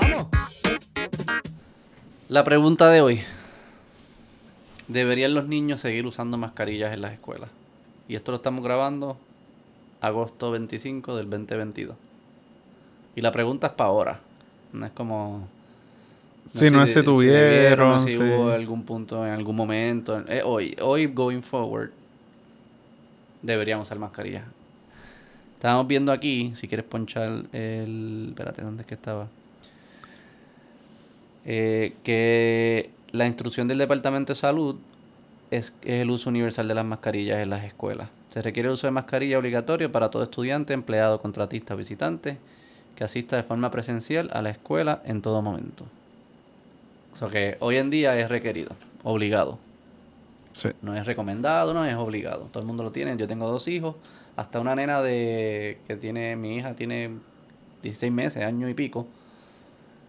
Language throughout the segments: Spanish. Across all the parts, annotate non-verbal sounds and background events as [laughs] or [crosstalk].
¡Vamos! La pregunta de hoy. ¿Deberían los niños seguir usando mascarillas en las escuelas? Y esto lo estamos grabando agosto 25 del 2022. Y la pregunta es para ahora. No es como... Sí, no si tuvieron, si sí. hubo algún punto, en algún momento. Eh, hoy, hoy, going forward, deberíamos usar mascarillas. Estábamos viendo aquí, si quieres ponchar el... Espérate, ¿dónde es que estaba? Eh, que la instrucción del Departamento de Salud es, es el uso universal de las mascarillas en las escuelas. Se requiere el uso de mascarilla obligatorio para todo estudiante, empleado, contratista, visitante que asista de forma presencial a la escuela en todo momento. O sea que hoy en día es requerido, obligado. Sí. No es recomendado, no es obligado. Todo el mundo lo tiene. Yo tengo dos hijos, hasta una nena de que tiene mi hija tiene 16 meses, año y pico.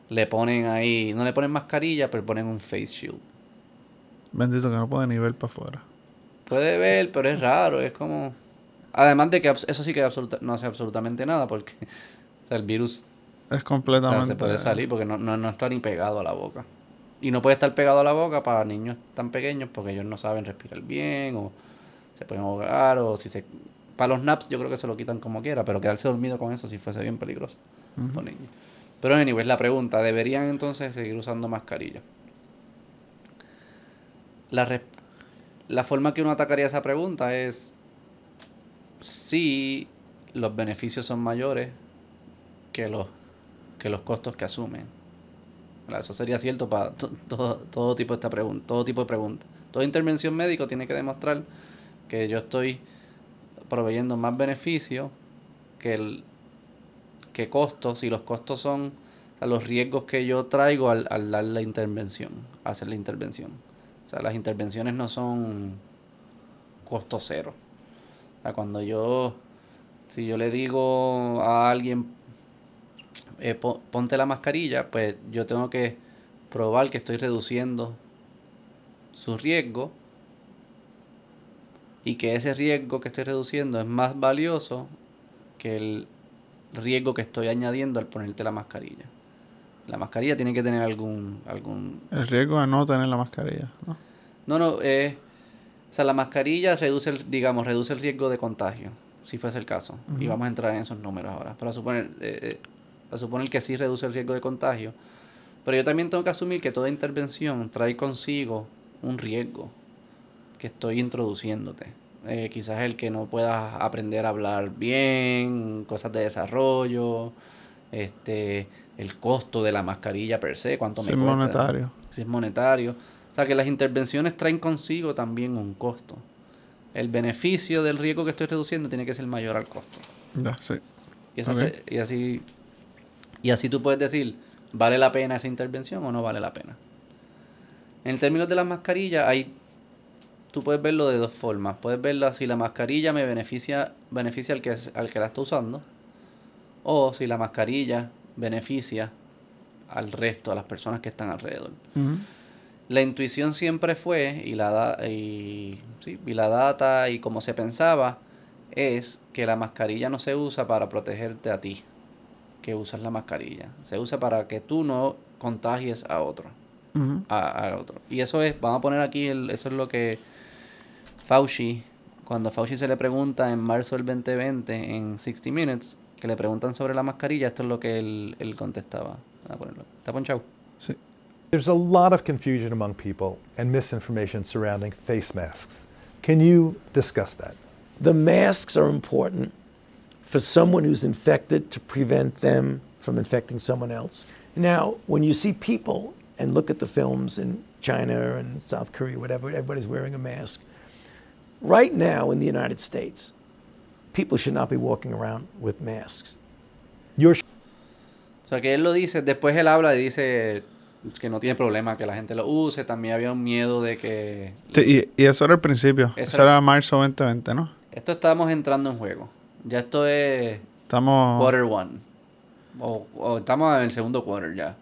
Le ponen ahí, no le ponen mascarilla, pero ponen un face shield. Bendito que no puede ni ver para afuera. Puede ver, pero es raro, es como... Además de que eso sí que absoluta- no hace absolutamente nada porque o sea, el virus Es o sea, completamente. se puede salir porque no, no, no está ni pegado a la boca. Y no puede estar pegado a la boca para niños tan pequeños porque ellos no saben respirar bien o se pueden ahogar o si se... Para los naps yo creo que se lo quitan como quiera, pero quedarse dormido con eso si fuese bien peligroso para niños. Pero anyway, la pregunta, ¿deberían entonces seguir usando mascarilla? La, la forma que uno atacaría esa pregunta es si los beneficios son mayores que los, que los costos que asumen. Eso sería cierto para to- todo, todo tipo de esta pregunta, todo tipo de preguntas. Toda intervención médica tiene que demostrar que yo estoy proveyendo más beneficio que el costos y los costos son los riesgos que yo traigo al, dar la intervención, hacer la intervención. O sea, las intervenciones no son costo cero. O sea, cuando yo, si yo le digo a alguien, eh, po- ponte la mascarilla, pues yo tengo que probar que estoy reduciendo su riesgo y que ese riesgo que estoy reduciendo es más valioso que el riesgo que estoy añadiendo al ponerte la mascarilla. La mascarilla tiene que tener algún algún El riesgo de no tener la mascarilla. ¿no? no, no, eh, o sea, la mascarilla reduce, el, digamos, reduce el riesgo de contagio, si fuese el caso. Y vamos a entrar en esos números ahora. Pero a suponer, eh, eh, a suponer que sí reduce el riesgo de contagio. Pero yo también tengo que asumir que toda intervención trae consigo un riesgo que estoy introduciéndote. Eh, quizás el que no puedas aprender a hablar bien, cosas de desarrollo, este, el costo de la mascarilla per se, cuánto me Sí, cuesta monetario. si es monetario. O sea que las intervenciones traen consigo también un costo. El beneficio del riesgo que estoy reduciendo tiene que ser mayor al costo. Ya, sí. Y, esa Ok. se- y así y así tú puedes decir, ¿vale la pena esa intervención o no vale la pena? En términos de las mascarillas, hay, tú puedes verlo de dos formas. Puedes verlo si la mascarilla me beneficia, beneficia al que, al que la está usando, o si la mascarilla beneficia al resto, a las personas que están alrededor. La intuición siempre fue, y la, da- y, sí, y la data y como se pensaba, es que la mascarilla no se usa para protegerte a ti, que usas la mascarilla. Se usa para que tú no contagies a otro. A, a otro. Y eso es, vamos a poner aquí, el- eso es lo que Fauci, cuando a Fauci se le pregunta en marzo del 2020 en 60 Minutes, que le preguntan sobre la mascarilla, esto es lo que él, él contestaba. Vamos a ponerlo. ¿Está ponchado? Sí. There's a lot of confusion among people and misinformation surrounding face masks. Can you discuss that? The masks are important for someone who's infected to prevent them from infecting someone else. Now, when you see people and look at the films in China and South Korea, whatever, everybody's wearing a mask. Right now in the United States, people should not be walking around with masks. Your O sea, que él lo dice, después él habla y dice que no tiene problema que la gente lo use, también había un miedo de que... Sí, y, y eso era el principio. Eso Eso era- era marzo 2020, ¿no? Esto estamos entrando en juego. Ya esto es Estamos. quarter one. O, o estamos en el segundo quarter ya.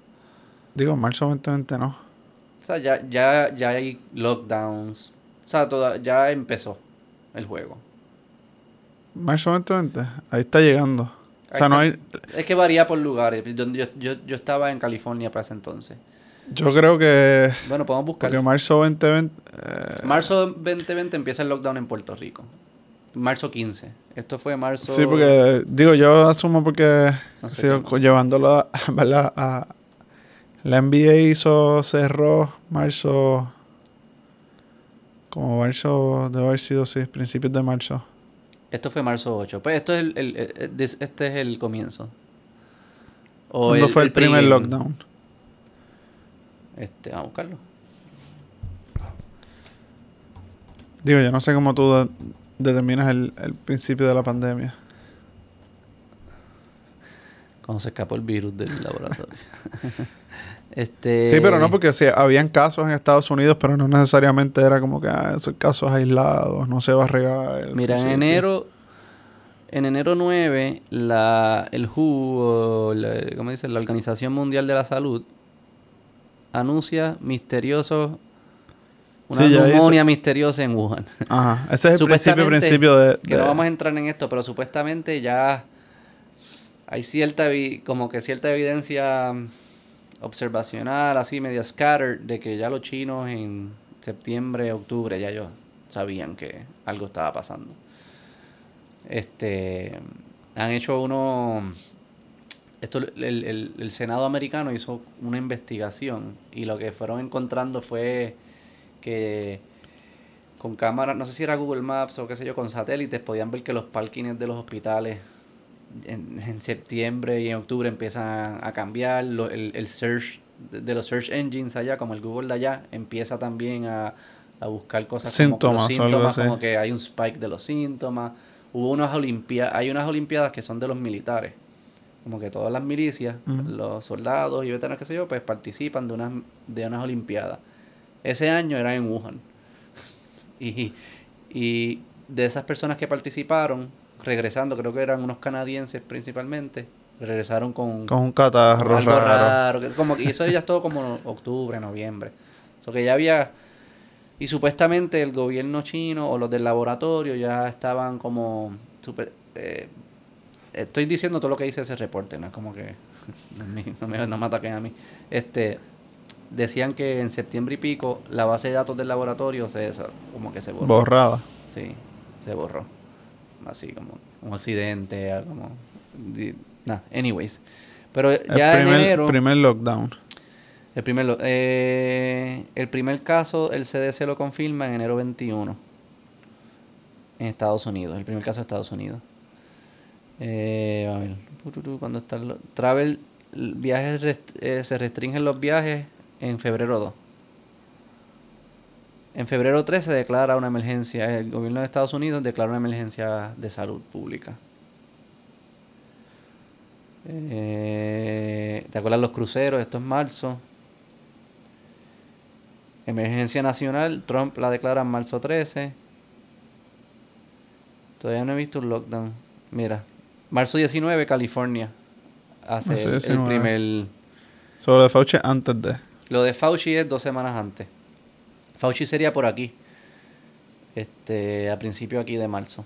Digo, marzo 2020, ¿no? O sea, ya, ya, ya hay lockdowns. O sea, toda, ya empezó el juego. Marzo 2020. Ahí está llegando. O sea, no hay... Es que varía por lugares. Yo, yo, yo, estaba en California para ese entonces. Yo creo que... Bueno, podemos buscar. Porque marzo 2020... eh, Marzo 2020 empieza el lockdown en Puerto Rico. Marzo 15. Esto fue marzo. Sí, porque digo, yo asumo porque No sé cómo. llevándolo a, [laughs] a- la NBA hizo, cerró marzo, como marzo, debe haber sido, sí, principios de marzo. Esto fue marzo 8. Pues esto es el, el- este es el comienzo. O ¿Cuándo fue el, primer lockdown? Este, vamos a buscarlo. Digo, yo no sé cómo tú de- determinas el, el principio de la pandemia. Cuando se escapó el virus del laboratorio. [laughs] este. Sí, pero no porque sí, habían casos en Estados Unidos, pero no necesariamente era como que ah, esos casos aislados, no se va a regar. Mira, en enero. En enero 9, la, el WHO, o la, ¿cómo dice? La Organización Mundial de la Salud, anuncia misterioso. Una Sí, hizo- neumonía misteriosa en Wuhan. Ajá, ese es el principio, principio de... Que de- no vamos a entrar en esto, pero supuestamente ya hay cierta como que cierta evidencia observacional, así media scattered, de que ya los chinos en septiembre, octubre, ya ellos sabían que algo estaba pasando. Este han hecho uno esto el, el- el Senado americano hizo una investigación y lo que fueron encontrando fue que con cámaras, no sé si era Google Maps o qué sé yo, con satélites, podían ver que los parkings de los hospitales en, en septiembre y en octubre empiezan a cambiar. lo- el, el search de, de los search engines allá, como el Google de allá, empieza también a, a buscar cosas Síntomas como los síntomas, como que hay un spike de los síntomas. Hubo unas olimpiadas, hay unas olimpiadas que son de los militares. Como que todas las milicias, los soldados y veteranos, qué sé yo, pues participan de unas, de unas olimpiadas. Ese año era en Wuhan. [laughs] Y, y de esas personas que participaron, regresando, creo que eran unos canadienses principalmente, regresaron con, Con un catarro algo raro. raro. como, y eso ya es todo como octubre, noviembre. O que ya había... Y supuestamente el gobierno chino o los del laboratorio ya estaban como... super- eh, estoy diciendo todo lo que dice ese reporte, no es como que... [laughs] No me, no me, no me ataquen a mí. Este, decían que en septiembre y pico la base de datos del laboratorio se como que se borró. Borrada. Sí, se borró. Así como un accidente, ah, como... Nah, anyways. Pero El ya en primer, enero... primer lockdown. El primer, lo- eh, el primer caso, el CDC lo confirma en enero 21. En Estados Unidos. El primer caso de Estados Unidos. Eh, a ver. ¿Cuándo está el Travel, viajes, rest- eh, se restringen los viajes en febrero 2. En febrero 3 se declara una emergencia. El gobierno de Estados Unidos declara una emergencia de salud pública. Eh, ¿Te acuerdas los cruceros? Esto es marzo. Emergencia nacional, Trump la declara en marzo 13. Todavía no he visto un lockdown. Mira, marzo 19, California. Hace el- el 19. primer... Sobre de Fauci antes de. Lo de Fauci es dos semanas antes. Fauci sería por aquí. Este, a principio aquí de marzo.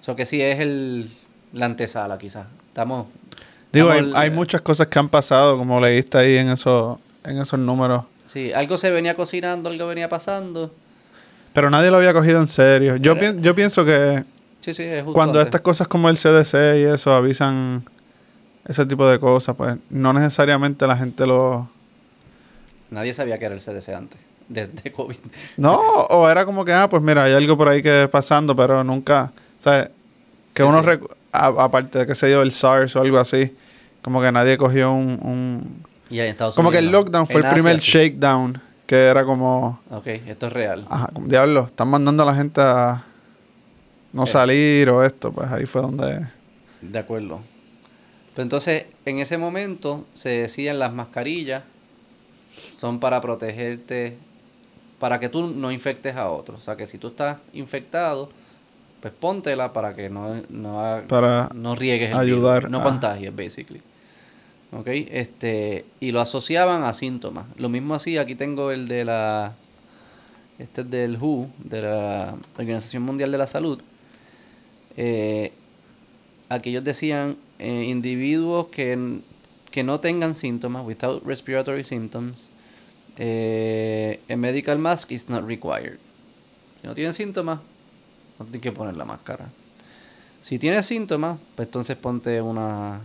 Eso que sí es el la antesala quizás. Estamos Digo, hay, estamos- hay muchas cosas que han pasado, como leíste ahí en, esos en esos números. Sí, algo se venía cocinando, algo venía pasando. Pero nadie lo había cogido en serio. Yo, Pero- pien- yo pienso que Sí, sí, es justo cuando antes. estas cosas como el CDC y eso avisan ese tipo de cosas, pues no necesariamente la gente lo... Nadie sabía que era el CDC antes de, de COVID. No, o era como que, ah, pues mira, hay algo por ahí que es pasando, pero nunca, ¿sabes? Que Sí, uno, sí. a- aparte de que se dio el SARS o algo así, como que nadie cogió un... un- Y en Estados como que Unidos el no. lockdown fue En el primer Asia, sí. shakedown, que era como, Ok, esto es real. ajá, como, diablo, están mandando a la gente a no Eh. salir o esto, pues ahí fue donde... De acuerdo. Pero entonces, en ese momento se decían las mascarillas son para protegerte, para que tú no infectes a otros. O sea, que si tú estás infectado, pues póntela para que no, no, Para no riegues el ayudar virus, no a- contagies, basically. ¿Ok? Este, y lo asociaban a síntomas. Lo mismo así, aquí tengo el de la... Este es del WHO, de la Organización Mundial de la Salud. Eh, aquí ellos decían eh, individuos que, que no tengan síntomas, without respiratory symptoms, eh, a medical mask is not required. Si no tienen síntomas, no tienes que poner la máscara. Si tienes síntomas, pues entonces ponte una,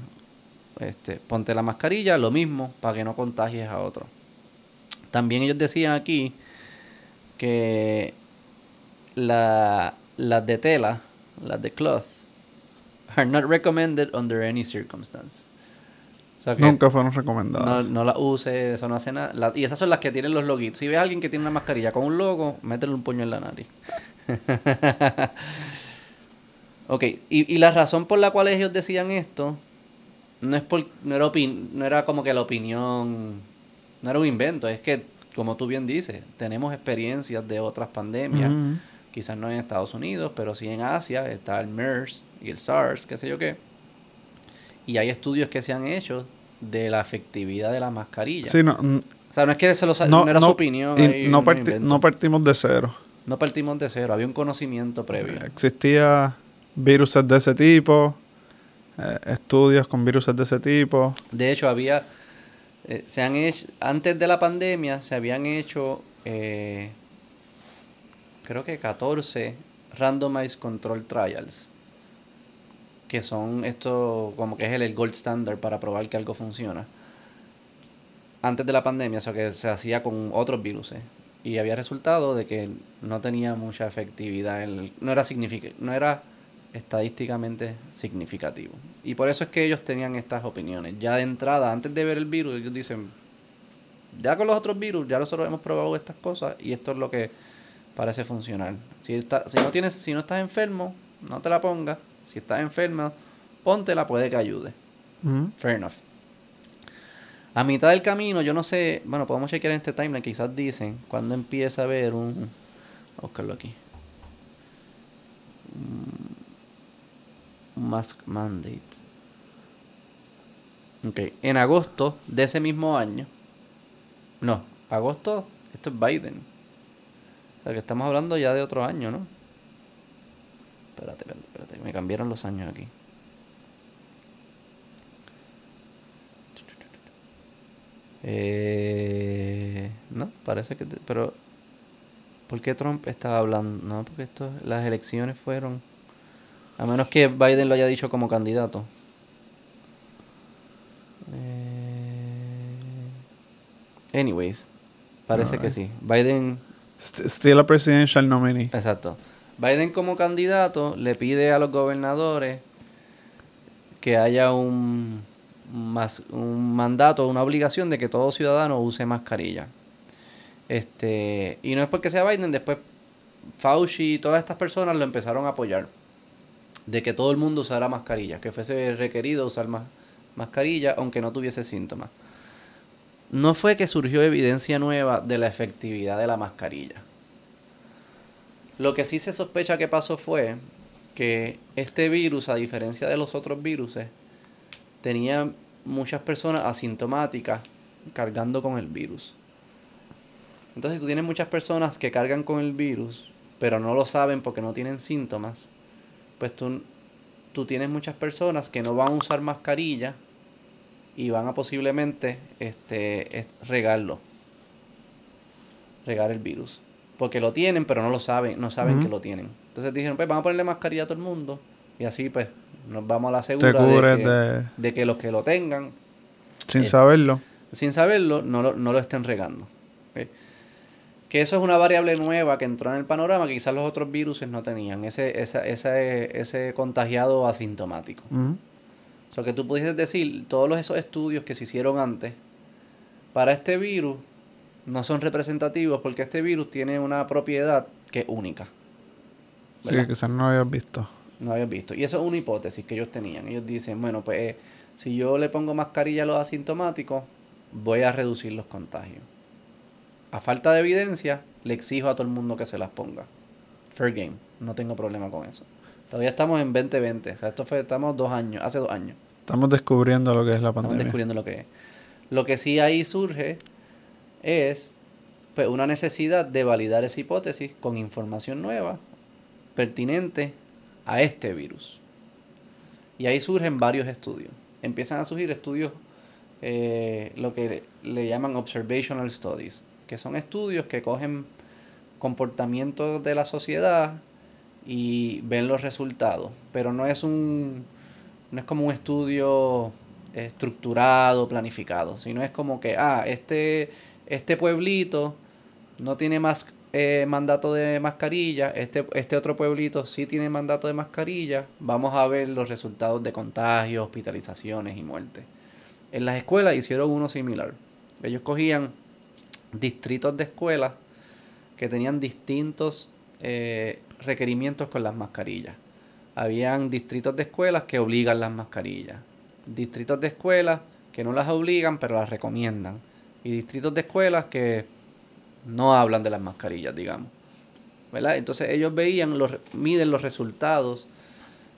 este, ponte la mascarilla, lo mismo, para que no contagies a otro. También ellos decían aquí que la, las de tela, las de cloth, are not recommended under any circumstance. O sea que Nunca fueron recomendadas. no la uses, eso no hace nada. La- y esas son las que tienen los loguitos. Si ves a alguien que tiene una mascarilla con un logo, métele un puño en la nariz. [laughs] ok, y, y la razón por la cual ellos decían esto no es por, no era opin- no era como que la opinión, no era un invento, es que, como tú bien dices, tenemos experiencias de otras pandemias, quizás no en Estados Unidos, pero sí en Asia, está el MERS y el SARS, qué sé yo qué. Y hay estudios que se han hecho de la efectividad de la mascarilla. Sí, no, O sea, no es que se lo no, no era no- su opinión. y no, parti- no partimos de cero. No partimos de cero, había un conocimiento previo. Existía virus de ese tipo, eh, estudios con virus de ese tipo. De hecho, había, eh, se han hecho, antes de la pandemia, se habían hecho, eh, creo que 14 randomized control trials, que son esto, como que es el, el gold standard para probar que algo funciona. Antes de la pandemia, o sea, que se hacía con otros virus. Y había resultado de que no tenía mucha efectividad, el- no era no era estadísticamente significativo. Y por eso es que ellos tenían estas opiniones. Ya de entrada, antes de ver el virus, ellos dicen, ya con los otros virus, ya nosotros hemos probado estas cosas y esto es lo que parece funcionar. Si, está- si, no, tienes, si no estás enfermo, no te la pongas. Si estás enfermo, póntela, puede que ayude. Fair enough. A mitad del camino, yo no sé, bueno, podemos chequear en este timeline, quizás dicen, cuando empieza a haber un... Vamos a buscarlo aquí. Un Mask mandate. Ok, en agosto de ese mismo año. No, agosto, esto es Biden. O sea que estamos hablando ya de otro año, ¿no? Espérate, espérate, espérate, que me cambiaron los años aquí. Eh, no, parece que... te- pero... ¿Por qué Trump estaba hablando? No, porque esto, las elecciones fueron... A menos que Biden lo haya dicho como candidato. Eh, anyways, parece que sí. Biden St- still a presidential nominee. Exacto. Biden como candidato le pide a los gobernadores que haya un, mas- un mandato, una obligación de que todo ciudadano use mascarilla. Este, y no es porque sea Biden, después Fauci y todas estas personas lo empezaron a apoyar. De que todo el mundo usara mascarilla, que fuese requerido usar más mascarilla aunque no tuviese síntomas. No fue que surgió evidencia nueva de la efectividad de la mascarilla. Lo que sí se sospecha que pasó fue que este virus, a diferencia de los otros virus, tenía muchas personas asintomáticas cargando con el virus. Entonces, si tú tienes muchas personas que cargan con el virus, pero no lo saben porque no tienen síntomas, pues tú, tú tienes muchas personas que no van a usar mascarilla y van a posiblemente este, es- regarlo. Regar el virus. Porque lo tienen, pero no lo saben, no saben que lo tienen. Entonces dijeron, pues vamos a ponerle mascarilla a todo el mundo. Y así pues nos vamos a la segura de, que, de... de que los que lo tengan, Sin eh, saberlo. sin saberlo, no lo, no lo estén regando. Que eso es una variable nueva que entró en el panorama que quizás los otros virus no tenían. Ese, esa, ese, ese contagiado asintomático. O sea, que tú pudieses decir, todos esos estudios que se hicieron antes, para este virus no son representativos porque este virus tiene una propiedad que es única. Sí, ¿verdad? quizás no lo habías visto. No habías visto. Y eso es una hipótesis que ellos tenían. Ellos dicen, bueno, pues eh, si yo le pongo mascarilla a los asintomáticos, voy a reducir los contagios. A falta de evidencia, le exijo a todo el mundo que se las ponga. Fair game. No tengo problema con eso. Todavía estamos en 2020. O sea, esto fue, estamos dos años, hace dos años. Estamos descubriendo lo que es la Estamos pandemia. descubriendo lo que es. Lo que sí ahí surge es pues, una necesidad de validar esa hipótesis con información nueva, pertinente a este virus. Y ahí surgen varios estudios. Empiezan a surgir estudios, eh, lo que le llaman observational studies, que son estudios que cogen comportamientos de la sociedad y ven los resultados. Pero no es un no es como un estudio estructurado, planificado, sino es como que, ah, este, este pueblito no tiene más eh, mandato de mascarilla, este, este otro pueblito sí tiene mandato de mascarilla, vamos a ver los resultados de contagios, hospitalizaciones y muertes. En las escuelas hicieron uno similar. Ellos cogían distritos de escuelas que tenían distintos eh, requerimientos con las mascarillas. Habían distritos de escuelas que obligan las mascarillas. Distritos de escuelas que no las obligan pero las recomiendan. Y distritos de escuelas que no hablan de las mascarillas, digamos. ¿verdad? Entonces ellos veían, los, miden los resultados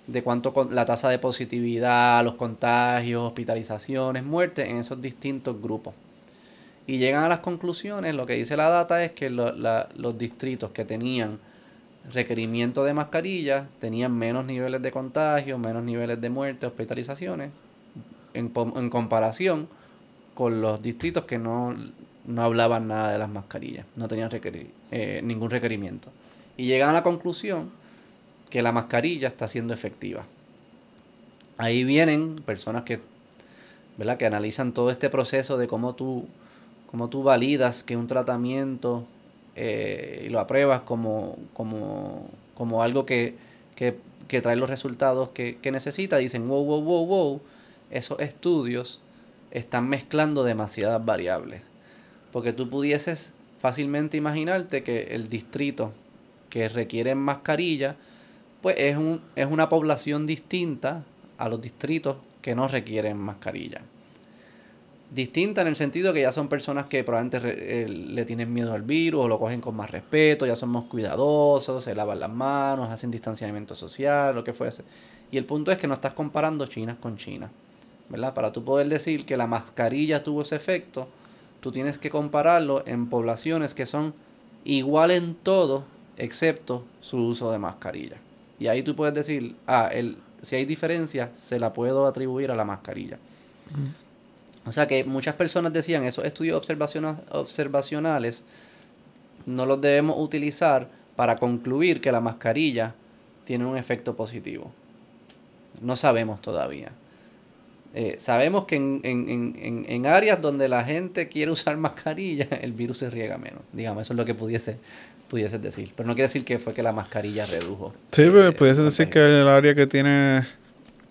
de cuánto con, la tasa de positividad, los contagios, hospitalizaciones, muertes en esos distintos grupos. Y llegan a las conclusiones, lo que dice la data es que los distritos que tenían requerimiento de mascarilla tenían menos niveles de contagio, menos niveles de muerte, hospitalizaciones, en, en comparación con los distritos que no, no, hablaban nada de las mascarillas, no tenían eh, ningún requerimiento. Y llegan a la conclusión que la mascarilla está siendo efectiva. Ahí vienen personas que, ¿verdad? que analizan todo este proceso de cómo tú, cómo tú validas que un tratamiento eh, y lo apruebas como, como, como algo que, que, que, trae los resultados que, que necesita, dicen, wow, wow, wow, wow, esos estudios están mezclando demasiadas variables. Porque tú pudieses fácilmente imaginarte que el distrito que requiere mascarilla, pues es, un, es una población distinta a los distritos que no requieren mascarilla distinta en el sentido que ya son personas que probablemente eh, le tienen miedo al virus o lo cogen con más respeto, ya son más cuidadosos, se lavan las manos, hacen distanciamiento social, lo que fuese. Y el punto es que no estás comparando China con China, ¿verdad? Para tú poder decir que la mascarilla tuvo ese efecto, tú tienes que compararlo en poblaciones que son igual en todo, excepto su uso de mascarilla. Y ahí tú puedes decir, ah, el, si hay diferencia, se la puedo atribuir a la mascarilla. O sea que muchas personas decían, esos estudios observacionales no los debemos utilizar para concluir que la mascarilla tiene un efecto positivo. No sabemos todavía. Eh, sabemos que en, en, en, en, áreas donde la gente quiere usar [laughs] mascarilla, el virus se riega menos. Digamos, eso es lo que pudiese, pudiese decir. Pero no quiere decir que fue que la mascarilla redujo. Sí, pues, pudiese decir que el área que tiene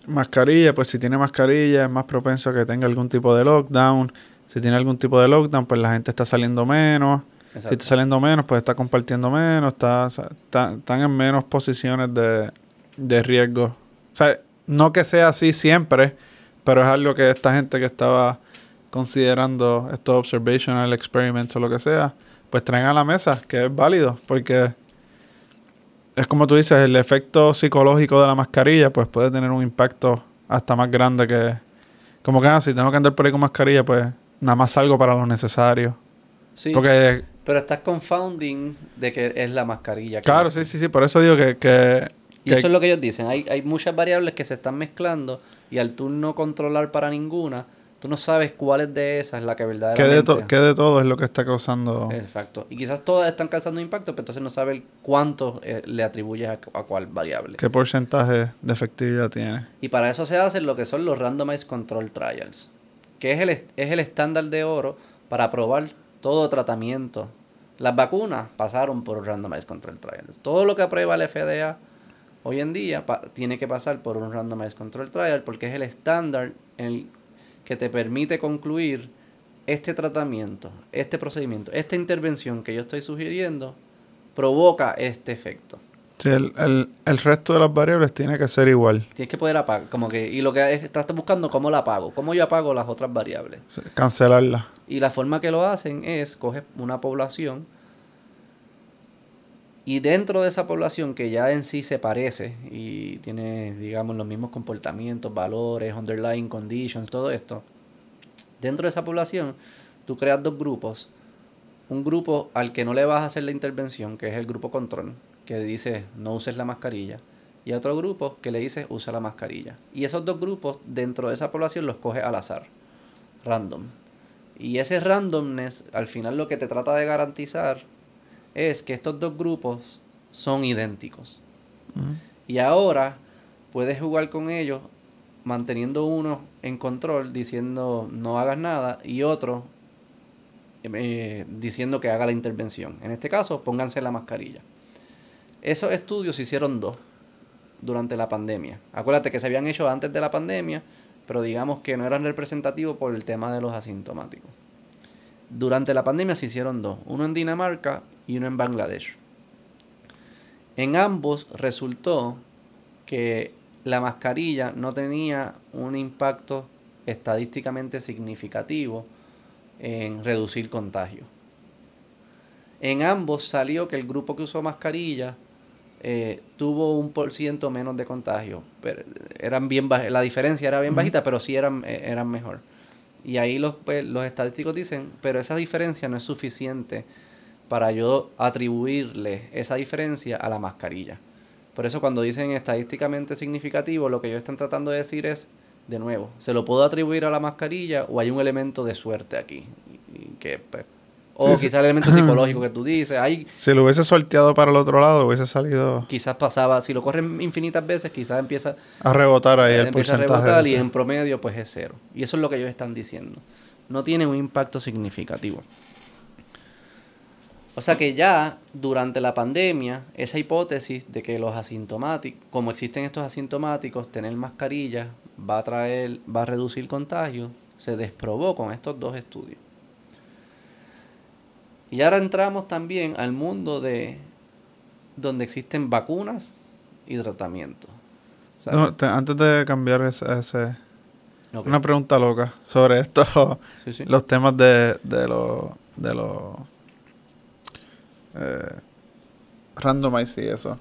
mascarilla, pues si tiene mascarilla es más propenso a que tenga algún tipo de lockdown. Si tiene algún tipo de lockdown, pues la gente está saliendo menos. Exacto. Si está saliendo menos, pues está compartiendo menos, está, está, están en menos posiciones de, de riesgo. O sea, no que sea así siempre, pero es algo que esta gente que estaba considerando estos observational experiments o lo que sea, pues traen a la mesa, que es válido, porque es como tú dices, el efecto psicológico de la mascarilla, pues puede tener un impacto hasta más grande que. Como que, ah, si tengo que andar por ahí con mascarilla, pues nada más salgo para lo necesario. Sí. Porque. Pero estás confounding de que es la mascarilla. Claro, sí, sí, sí. Por eso digo que. que y que eso es lo que ellos dicen. Hay, hay muchas variables que se están mezclando y al tú no controlar para ninguna, tú no sabes cuáles de esas es la que verdaderamente... ¿Qué de, ¿Qué de todo es lo que está causando...? Exacto. Y quizás todas están causando impacto, pero entonces no sabes cuánto eh, le atribuyes a, a, cuál variable. ¿Qué porcentaje de efectividad tiene? Y para eso se hacen lo que son los Randomized Control Trials, que es el, es el estándar de oro para probar todo tratamiento. Las vacunas pasaron por Randomized Control Trials. Todo lo que aprueba la FDA hoy en día tiene que pasar por un Randomized Control Trial porque es el estándar el que te permite concluir este tratamiento, este procedimiento, esta intervención que yo estoy sugiriendo provoca este efecto. Sí, el, el, el, resto de las variables tiene que ser igual. Tienes que poder apagar, como que, y lo que estás buscando, ¿cómo la apago? ¿Cómo yo apago las otras variables? Sí, cancelarla. Y la forma que lo hacen es, coges una población y dentro de esa población que ya en sí se parece y tiene, digamos, los mismos comportamientos, valores, underlying conditions, todo esto, dentro de esa población tú creas dos grupos. Un grupo al que no le vas a hacer la intervención, que es el grupo control, que dice no uses la mascarilla. y otro grupo que le dice usa la mascarilla. Y esos dos grupos dentro de esa población los coge al azar, random. Y ese randomness al final lo que te trata de garantizar es que estos dos grupos son idénticos. Y ahora puedes jugar con ellos manteniendo uno en control diciendo no hagas nada y otro eh, diciendo que haga la intervención. En este caso, pónganse la mascarilla. Esos estudios se hicieron dos durante la pandemia. Acuérdate que se habían hecho antes de la pandemia, pero digamos que no eran representativos por el tema de los asintomáticos. Durante la pandemia se hicieron dos, uno en Dinamarca y uno en Bangladesh. En ambos resultó que la mascarilla no tenía un impacto estadísticamente significativo en reducir contagio. En ambos salió que el grupo que usó mascarilla eh, tuvo un por ciento menos de contagio. Pero eran bien la diferencia era bien bajita, pero sí eran, eh, eran mejor. Y ahí los, pues, los estadísticos dicen, pero esa diferencia no es suficiente para yo atribuirle esa diferencia a la mascarilla. Por eso cuando dicen estadísticamente significativo, lo que ellos están tratando de decir es, de nuevo, ¿se lo puedo atribuir a la mascarilla o hay un elemento de suerte aquí? que, pues, o quizás el elemento psicológico que tú dices. Hay, si lo hubiese sorteado para el otro lado, hubiese salido... Quizás pasaba, si lo corren infinitas veces, quizás empieza... A rebotar ahí el porcentaje. A rebotar y en promedio pues es cero. Y eso es lo que ellos están diciendo. No tiene un impacto significativo. O sea que ya durante la pandemia, esa hipótesis de que los asintomáticos, como existen estos asintomáticos, tener mascarilla va a traer, va a reducir contagio, se desprobó con estos dos estudios. Y ahora entramos también al mundo de donde existen vacunas y tratamientos. antes de cambiar ese, una pregunta loca sobre esto, los temas de, de los de los eh, randomize y eso.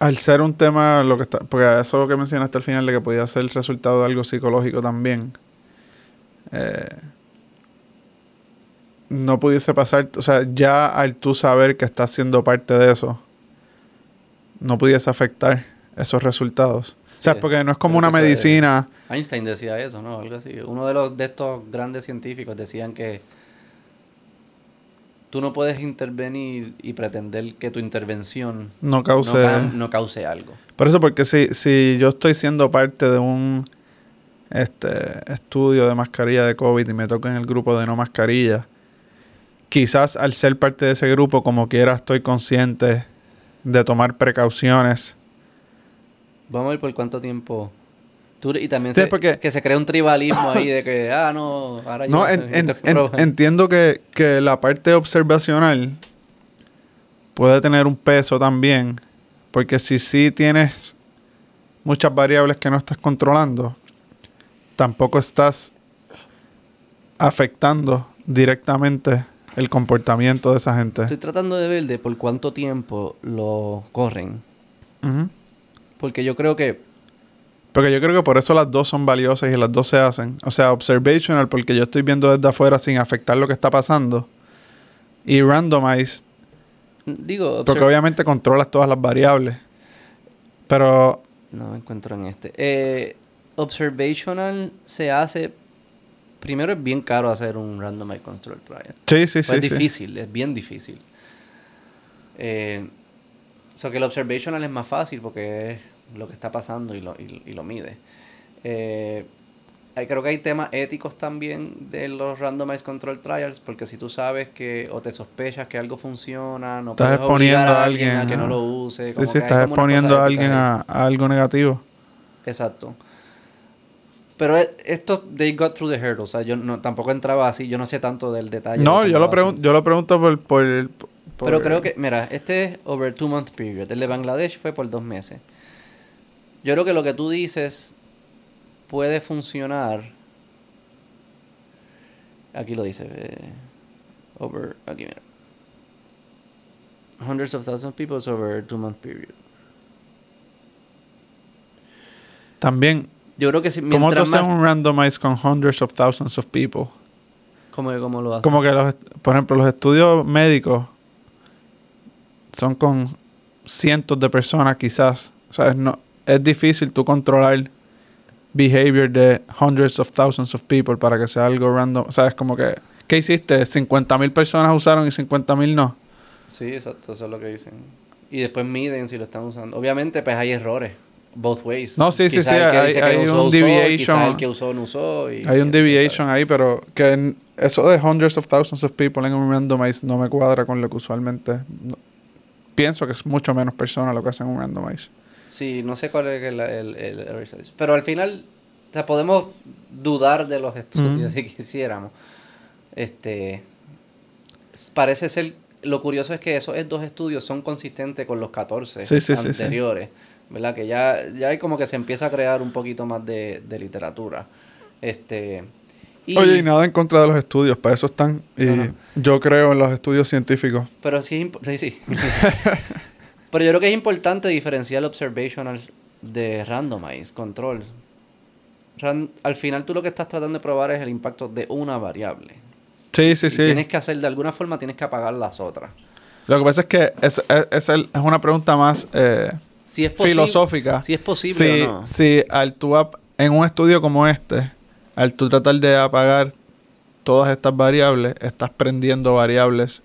Al ser un tema, lo que está, porque eso que mencionaste al final de que podía ser el resultado de algo psicológico también, eh, no pudiese pasar, o sea, ya al tú saber que estás siendo parte de eso, no pudiese afectar esos resultados. o sea, porque no es como una medicina. Einstein decía eso, ¿no? Algo así. Uno de los de estos grandes científicos decían que tú no puedes intervenir y pretender que tu intervención no cause, no, cause algo. Por eso, porque si, si yo estoy siendo parte de un este estudio de mascarilla de COVID y me toca en el grupo de no mascarilla, quizás al ser parte de ese grupo, como quiera, estoy consciente de tomar precauciones. Vamos a ver por cuánto tiempo y también que se crea un tribalismo ahí de que, [laughs] ah, no, ahora no, [laughs] entiendo que, la parte observacional puede tener un peso también, porque si sí tienes muchas variables que no estás controlando, tampoco estás afectando directamente el comportamiento de esa gente. Estoy tratando de ver de por cuánto tiempo lo corren. Porque yo creo que porque yo creo que por eso las dos son valiosas y las dos se hacen. O sea, observational, porque yo estoy viendo desde afuera sin afectar lo que está pasando. Y randomized. Digo, porque obviamente controlas todas las variables. Pero. No me encuentro en este. Eh, observational se hace. Primero es bien caro hacer un randomized control trial. Sí, sí, sí. Es difícil, es bien difícil. Eh, so que el observational es más fácil porque es lo que está pasando y lo, y, lo mide. Eh, creo que hay temas éticos también de los randomized control trials, porque si tú sabes que o te sospechas que algo funciona, no estás puedes exponiendo a alguien a que no lo use. Sí, sí, estás exponiendo a alguien a, algo negativo. Exacto. Pero e, esto, they got through the hurdle. O sea, yo no, tampoco entraba así. Yo no sé tanto del detalle. No, yo lo, pregunto, yo lo pregunto por, por, Pero creo que, mira, este es over two month period. El de Bangladesh fue por dos meses. Yo creo que lo que tú dices puede funcionar. Aquí lo dice. Eh, over. Aquí mira. Hundreds of thousands of people over a two month period. También. Yo creo que si. ¿Cómo tú haces un randomize con hundreds of thousands of people? ¿Cómo, cómo lo haces? Como que, los, por ejemplo, los estudios médicos son con cientos de personas quizás. O sea, no, es difícil tú controlar behavior de hundreds of thousands of people para que sea algo random. O sea, es como que, ¿qué hiciste? 50.000 personas usaron y 50.000 no. Sí, exacto, eso es lo que dicen. Y después miden si lo están usando. Obviamente, pues hay errores. Both ways. No, sí, sí, Quizás sí, el que hay- usó, un deviation. el que usó no usó. y- Hay un deviation ahí, pero que en- eso de hundreds of thousands of people en un randomize no me cuadra con lo que usualmente... no- pienso que es mucho menos personas lo que hacen un randomize. Sí, no sé cuál es el, el, el. Pero al final, o sea, podemos dudar de los estudios si quisiéramos. Este, parece ser, lo curioso es que esos dos estudios son consistentes con los 14 Sí, sí, sí, sí. ¿Verdad? Que ya, ya hay como que se empieza a crear un poquito más de, de literatura. Este, y- Oye, y nada en contra de los estudios, para eso están. Y No, no. yo creo en los estudios científicos. Pero sí, sí, sí. [laughs] Pero yo creo que es importante diferenciar observational de randomize, control. Ran- al final tú lo que estás tratando de probar es el impacto de una variable. Sí, sí, Y sí. Tienes que hacer, de alguna forma tienes que apagar las otras. Lo que pasa es que es, es, es el- es una pregunta más eh, Si es posible, filosófica. Si es posible si, o no. si al tú en un estudio como este, al tú tratar de apagar todas estas variables, estás prendiendo variables.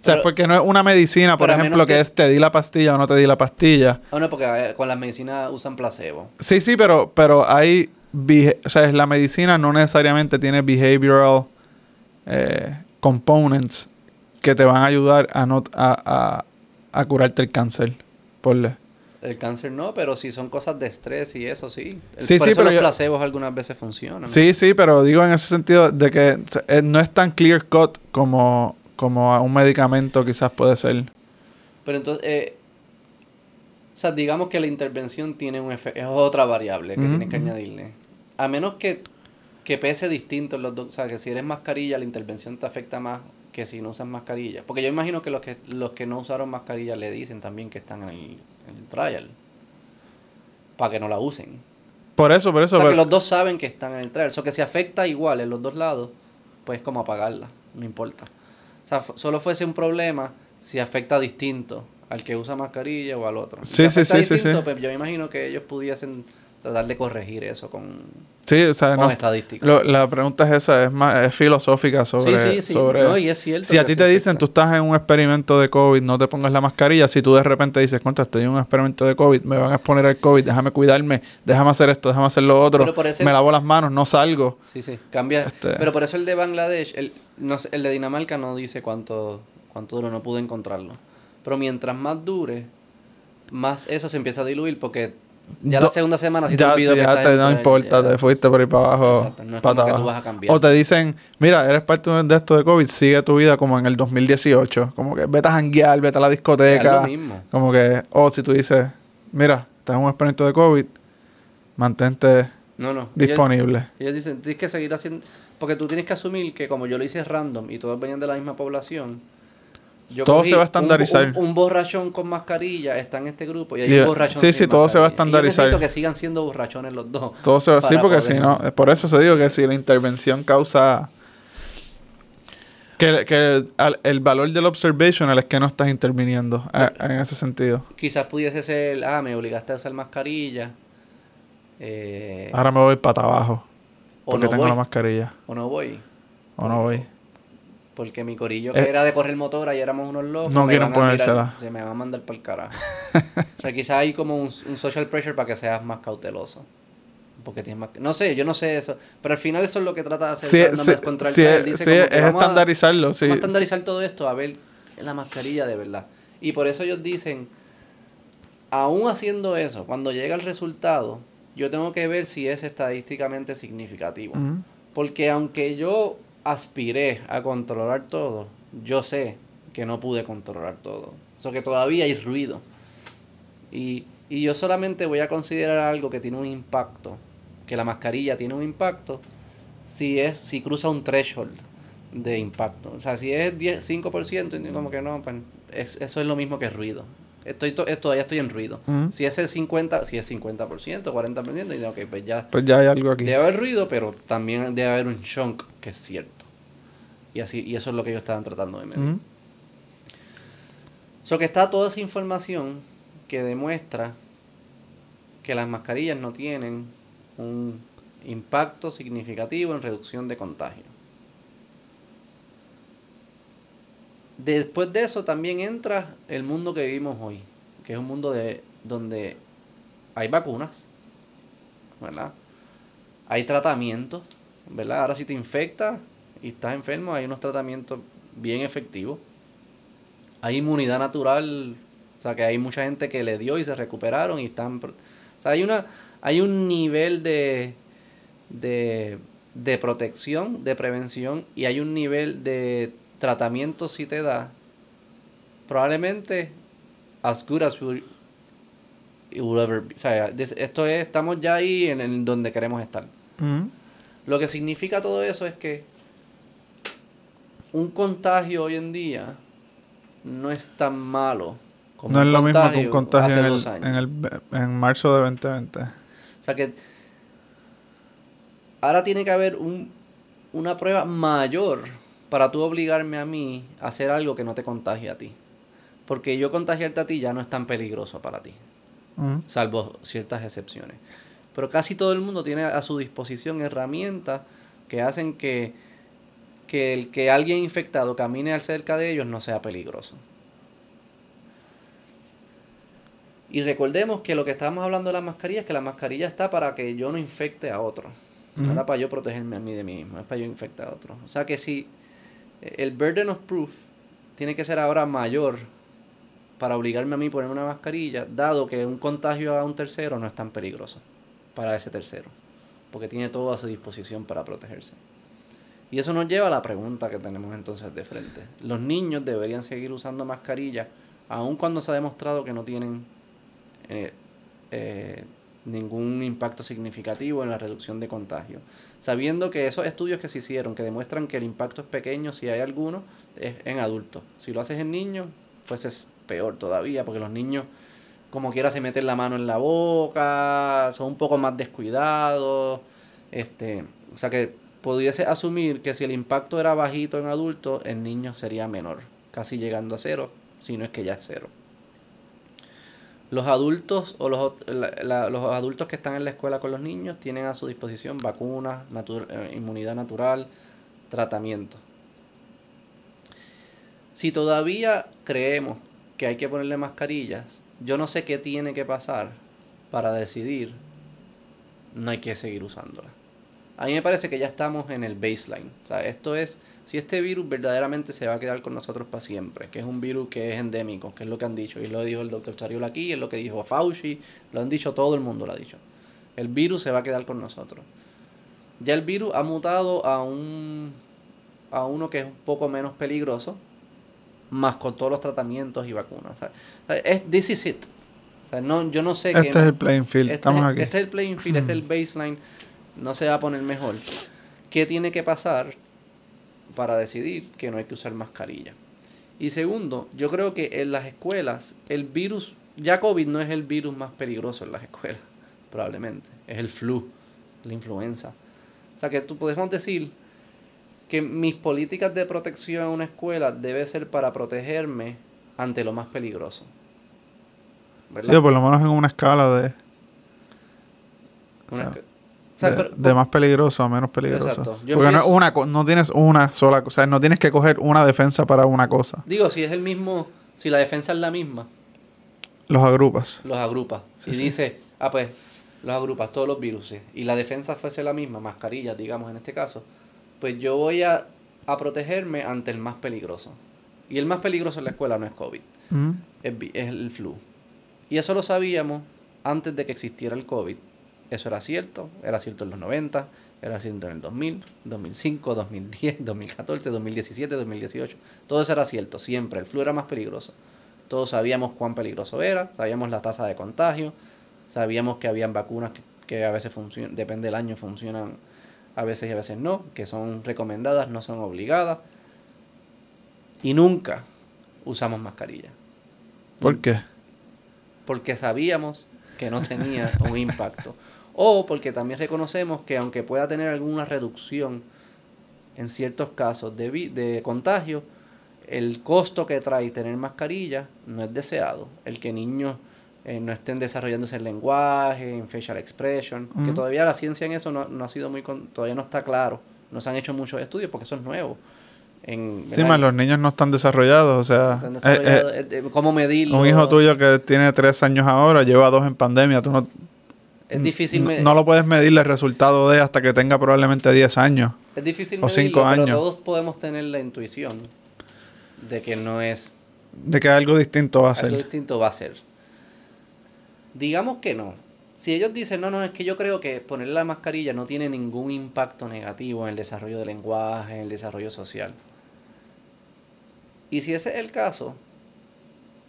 O sea, Pero- porque no es una medicina, por ejemplo, que, que- es te di la pastilla o no te di la pastilla. Ah, no, porque eh, con las medicinas usan placebo. Sí, sí, pero, pero hay... O sea, la medicina no necesariamente tiene behavioral eh, components que te van a ayudar a, no, a, a, a curarte el cáncer. Ponle. El cáncer no, pero si son cosas de estrés y eso sí. El- Sí, por sí, eso pero los yo- placebos algunas veces funcionan. Sí, sí, pero digo en ese sentido de que eh, no es tan clear cut como, como un medicamento quizás puede ser. Pero entonces, eh, o sea, digamos que la intervención tiene un efecto, es otra variable que Ujú, tienes que añadirle. A menos que, que pese distinto en los dos, o sea, que si eres mascarilla, la intervención te afecta más que si no usas mascarilla. Porque yo imagino que los que, los que no usaron mascarilla le dicen también que están en el, en el trial. Para que no la usen. Por eso, por eso. o sea, que los dos saben que están en el trial. O sea, que si afecta igual en los dos lados, pues como apagarla. No importa. O sea, solo fuese un problema si afecta distinto al que usa mascarilla o al otro. Sí, si sí, sí, sí, distinto, sí. pues yo me imagino que ellos pudiesen tratar de corregir eso con, sí, o sea, con no, estadísticas. lo- la pregunta es esa, es más es filosófica sobre... sí, sí, sí. sobre No, y es cierto si a ti te dicen, tú estás en un experimento de COVID, no te pongas la mascarilla, si tú de repente dices, contra, estoy en un experimento de COVID, me van a exponer al COVID, déjame cuidarme, déjame hacer esto, déjame hacer lo otro, Pero por ese- me lavo las manos, no salgo. Sí, sí, cambia. Este- Pero por eso el de Bangladesh, el, no el de Dinamarca no dice cuánto, cuánto duro, no pude encontrarlo. Pero mientras más dure, más eso se empieza a diluir porque ya la segunda semana si te ya, que ya te, no importa, ya. te fuiste por ahí para abajo. Exacto, no es para como que tú vas a cambiar. O te dicen, mira, eres parte de esto de COVID, sigue tu vida como en el 2018. Como que vete a janguear, vete a la discoteca. lo mismo. Como que, o si tú dices, mira, estás en un experimento de COVID, mantente No, no. Ellos, disponible. ellos dicen, tienes que seguir haciendo... Porque tú tienes que asumir que como yo lo hice random y todos venían de la misma población, yo Todo se va a estandarizar. Un, un borrachón con mascarilla está en este grupo y hay un borrachón sí, sin sí, todo se va a mascarilla. Y yo estandarizar. que sigan siendo borrachones los dos. Todo se va para porque poder- si no, por eso se digo que si la intervención causa que, que al- el valor del observational es que no estás interviniendo eh, en ese sentido. Quizás pudiese ser, ah, me obligaste a usar mascarilla. eh, Ahora me voy para abajo o porque no tengo voy, la mascarilla O no voy. o no voy. Porque mi corillo Eh, que era de correr motora y éramos unos locos. no quieren van ponérsela. Se me va a mandar para el carajo. [laughs] o sea, quizás hay como un, un social pressure para que seas más cauteloso. Porque tienes más... No sé, yo no sé eso. Pero al final eso es lo que trata de hacer Sí, sí, contra el sí. Dice sí, como es vamos a- estandarizarlo. sí. Vamos a estandarizar todo esto a ver la mascarilla de verdad. Y por eso ellos dicen, aún haciendo eso, cuando llega el resultado, yo tengo que ver si es estadísticamente significativo. Porque aunque yo aspiré a controlar todo, yo sé que no pude controlar todo. O sea que todavía hay ruido. Y, y yo solamente voy a considerar algo que tiene un impacto, que la mascarilla tiene un impacto, si es si cruza un threshold de impacto. O sea, si es 10, 5%, y como que no, pues es- eso es lo mismo que ruido. Estoy to- todavía estoy en ruido. Si es el 50, si es 50%, 40%, y digo, ok, pues ya Pues ya hay algo aquí. Debe haber ruido, pero también debe haber un chunk que es cierto. Y así y eso es lo que ellos estaban tratando de medir. So que está toda esa información que demuestra que las mascarillas no tienen un impacto significativo en reducción de contagio. Después de eso también entra el mundo que vivimos hoy, que es un mundo de donde hay vacunas, ¿verdad? Hay tratamientos, ¿verdad? Ahora si te infectas y estás enfermo, hay unos tratamientos bien efectivos. Hay inmunidad natural, o sea que hay mucha gente que le dio y se recuperaron y están... O sea, hay, una, hay un nivel de, de, de protección, de prevención y hay un nivel de tratamiento si te da, probablemente as good as we, will ever be. O sea, esto es, estamos ya ahí en, donde queremos estar. Lo que significa todo eso es que un contagio hoy en día no es tan malo como no es lo mismo que un contagio en, el, en, el, en marzo de 2020. O sea que ahora tiene que haber un, una prueba mayor para tú obligarme a mí a hacer algo que no te contagie a ti. Porque yo contagiarte a ti ya no es tan peligroso para ti. Salvo ciertas excepciones. Pero casi todo el mundo tiene a su disposición herramientas que hacen que, que el que alguien infectado camine al cerca de ellos no sea peligroso. Y recordemos que lo que estábamos hablando de la mascarilla es que la mascarilla está para que yo no infecte a otro. No era para yo protegerme a mí de mí mismo, es para yo infectar a otro. O sea que si el burden of proof tiene que ser ahora mayor para obligarme a mí a ponerme una mascarilla, dado que un contagio a un tercero no es tan peligroso para ese tercero, porque tiene todo a su disposición para protegerse. Y eso nos lleva a la pregunta que tenemos entonces de frente. ¿Los niños deberían seguir usando mascarilla aun cuando se ha demostrado que no tienen eh, eh, ningún impacto significativo en la reducción de contagio. Sabiendo que esos estudios que se hicieron, que demuestran que el impacto es pequeño, si hay alguno, es en adultos. Si lo haces en niños, pues es peor todavía, porque los niños, como quiera, se meten la mano en la boca, son un poco más descuidados. Este, o sea que pudiese asumir que si el impacto era bajito en adultos, en niños sería menor, casi llegando a cero, si no es que ya es cero los adultos o los, los adultos que están en la escuela con los niños tienen a su disposición vacunas, eh, inmunidad natural, tratamiento. Si todavía creemos que hay que ponerle mascarillas, yo no sé qué tiene que pasar para decidir no hay que seguir usándola. A mí me parece que ya estamos en el baseline. O sea, esto es si este virus verdaderamente se va a quedar con nosotros para siempre, que es un virus que es endémico, que es lo que han dicho, y lo dijo el doctor Chariola aquí, es lo que dijo Fauci, lo han dicho todo el mundo, lo ha dicho. El virus se va a quedar con nosotros. Ya el virus ha mutado a un a uno que es un poco menos peligroso, más con todos los tratamientos y vacunas. es, this is it. O sea, no, yo no sé este es el playing field, este estamos aquí. Este es el playing field, este es el baseline, no se va a poner mejor. ¿Qué tiene que pasar para decidir que no hay que usar mascarilla. Y segundo, yo creo que en las escuelas el virus, ya COVID no es el virus más peligroso en las escuelas, [laughs] probablemente, es el flu, la influenza. O sea que tú podemos decir que mis políticas de protección en una escuela debe ser para protegerme ante lo más peligroso. ¿verdad? Sí, por lo menos en una escala de... Una, de, más peligroso a menos peligroso. Porque no, una, no tienes una sola cosa, no tienes que coger una defensa para una cosa. Digo, si es el mismo, si la defensa es la misma. Los agrupas. Los agrupas. y dice, ah, pues, los agrupas, todos los virus. Y la defensa fuese la misma, mascarilla, digamos en este caso. Pues yo voy a, a protegerme ante el más peligroso. Y el más peligroso en la escuela no es COVID, es, es el flu. Y eso lo sabíamos antes de que existiera el COVID eso era cierto, era cierto en los 90, era cierto en el 2000, 2005, 2010, 2014, 2017, 2018. Todo eso era cierto, siempre. El flu era más peligroso. Todos sabíamos cuán peligroso era, sabíamos la tasa de contagio, sabíamos que habían vacunas que, a veces funcionan, depende del año, funcionan a veces y a veces no, que son recomendadas, no son obligadas. Y nunca usamos mascarilla. ¿Por qué? Porque sabíamos que no tenía un impacto. O porque también reconocemos que aunque pueda tener alguna reducción en ciertos casos de, de contagio, el costo que trae tener mascarilla no es deseado. El que niños eh, no estén desarrollándose el lenguaje, en facial expression, que todavía la ciencia en eso no, no ha sido muy, con- todavía no está claro. No se han hecho muchos estudios porque eso es nuevo. En, Sí, más los niños no están desarrollados. O sea, Están desarrollados, eh, eh, cómo medirlo. un hijo tuyo que tiene tres años ahora, lleva dos en pandemia, tú no, Es difícil, no, me- no lo puedes medir el resultado de hasta que tenga probablemente 10 años. es difícil o medirlo, cinco pero años. todos podemos tener la intuición de que no es De que algo distinto va a ser. algo distinto va a ser. Digamos que no. Si ellos dicen, no, no, es que yo creo que poner la mascarilla no tiene ningún impacto negativo en el desarrollo del lenguaje, en el desarrollo social. Y si ese es el caso,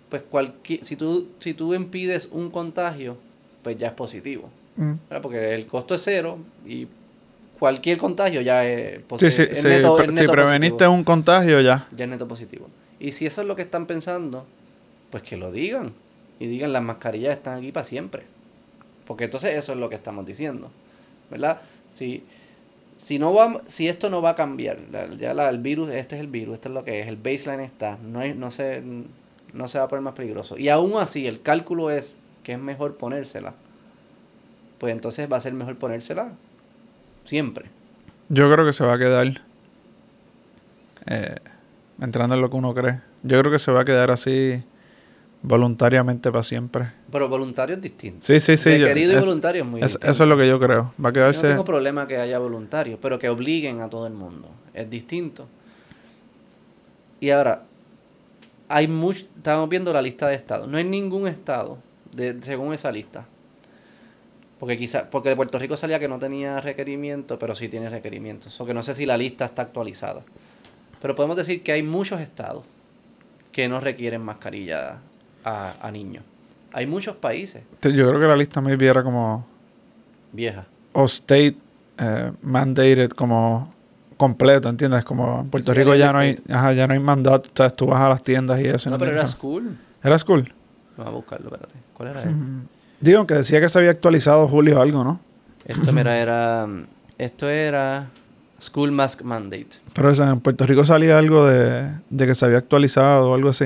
pues cualquier, si tú, si tú impides un contagio, pues ya es positivo. Mm. Porque el costo es cero y cualquier contagio ya es positivo. sí, es sí, neto- pre- es si preveniste positivo. un contagio ya. Ya es neto positivo. Y si eso es lo que están pensando, pues que lo digan. Y digan, las mascarillas están aquí para siempre. Porque entonces eso es lo que estamos diciendo. ¿Verdad? Si, si, no va, si esto no va a cambiar, ya la- el virus, este es el virus, este es lo que es, el baseline está, no, hay, no, se, no se va a poner más peligroso. Y aún así, el cálculo es que es mejor ponérsela. Pues entonces va a ser mejor ponérsela siempre. Yo creo que se va a quedar. eh, entrando en lo que uno cree. Yo creo que se va a quedar así voluntariamente para siempre. Pero voluntario es distinto. Sí, sí, sí. yo- Requerido y es- voluntario es muy es- distinto. eso es lo que yo creo. Va a Yo quedarse. no tengo problema que haya voluntarios, pero que obliguen a todo el mundo. Es distinto. Y ahora, hay much- estamos viendo la lista de estados. No hay ningún estado, de, según esa lista. Porque quizá, porque de Puerto Rico salía que no tenía requerimientos, pero sí tiene requerimientos. O que no sé si la lista está actualizada. Pero podemos decir que hay muchos estados que no requieren mascarilla a, a niños. Hay muchos países, Yo creo que la lista maybe era como. viejas. O state eh, mandated como completo, ¿entiendes? Como en Puerto Sí, Rico ya no hay, ajá, ya no hay mandato, o sea, tú vas a las tiendas y eso. No, pero era school. Era school. Vamos a buscarlo, espérate. ¿Cuál era ese? Digo que decía que se había actualizado Julio algo, ¿no? Esto mira, [laughs] era. Esto era. School Mask Mandate. Pero o sea, en Puerto Rico salía algo de, de que se había actualizado o algo así.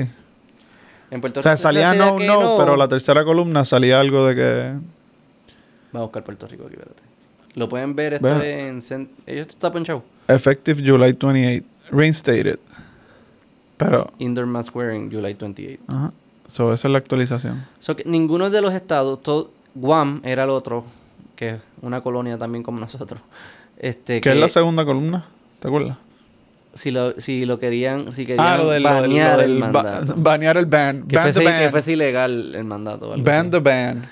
En Puerto O sea, Rico salía no, que no, pero la tercera columna salía algo de que... Vamos a buscar Puerto Rico aquí, espérate. Lo pueden ver, esto Vea. es en. cent- Ellos está ponchado. Effective July 28. Reinstated. Pero, Indoor Mask Wearing, July 28. ajá. So, esa es la actualización. So que ninguno de los estados, todo, Guam era el otro, que es una colonia también como nosotros. Este, ¿Qué es la segunda columna? ¿Te acuerdas? Si lo, si lo querían, si querían Ah, lo del, banear lo el del mandato. banear el ban. que, Ban fuese, the que fuese ilegal el mandato. Ban así. the ban.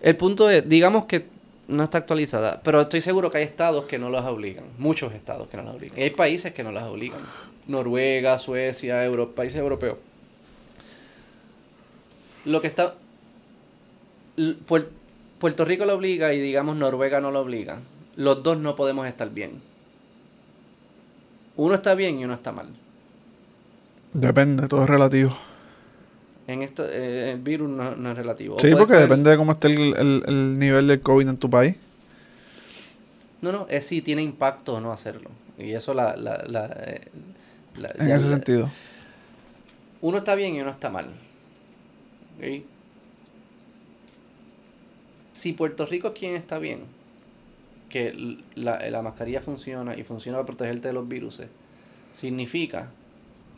El punto es, digamos que no está actualizada, pero estoy seguro que hay estados que no las obligan, muchos estados que no las obligan. Y hay países que no las obligan. Noruega, Suecia, países europeos. Lo que está... Puerto Rico lo obliga y digamos Noruega no lo obliga. Los dos no podemos estar bien. Uno está bien y uno está mal. Depende, todo es relativo. En esto, eh, el virus no, no es relativo. Sí, porque depende de cómo esté el, el- el nivel del COVID en tu país. No, no, es si tiene impacto o no hacerlo. Y eso la... la, la, eh, la- En ya- ese sentido. Uno está bien y uno está mal. ¿Ok? Si Puerto Rico es quien está bien, que la, la mascarilla funciona y funciona para protegerte de los virus, significa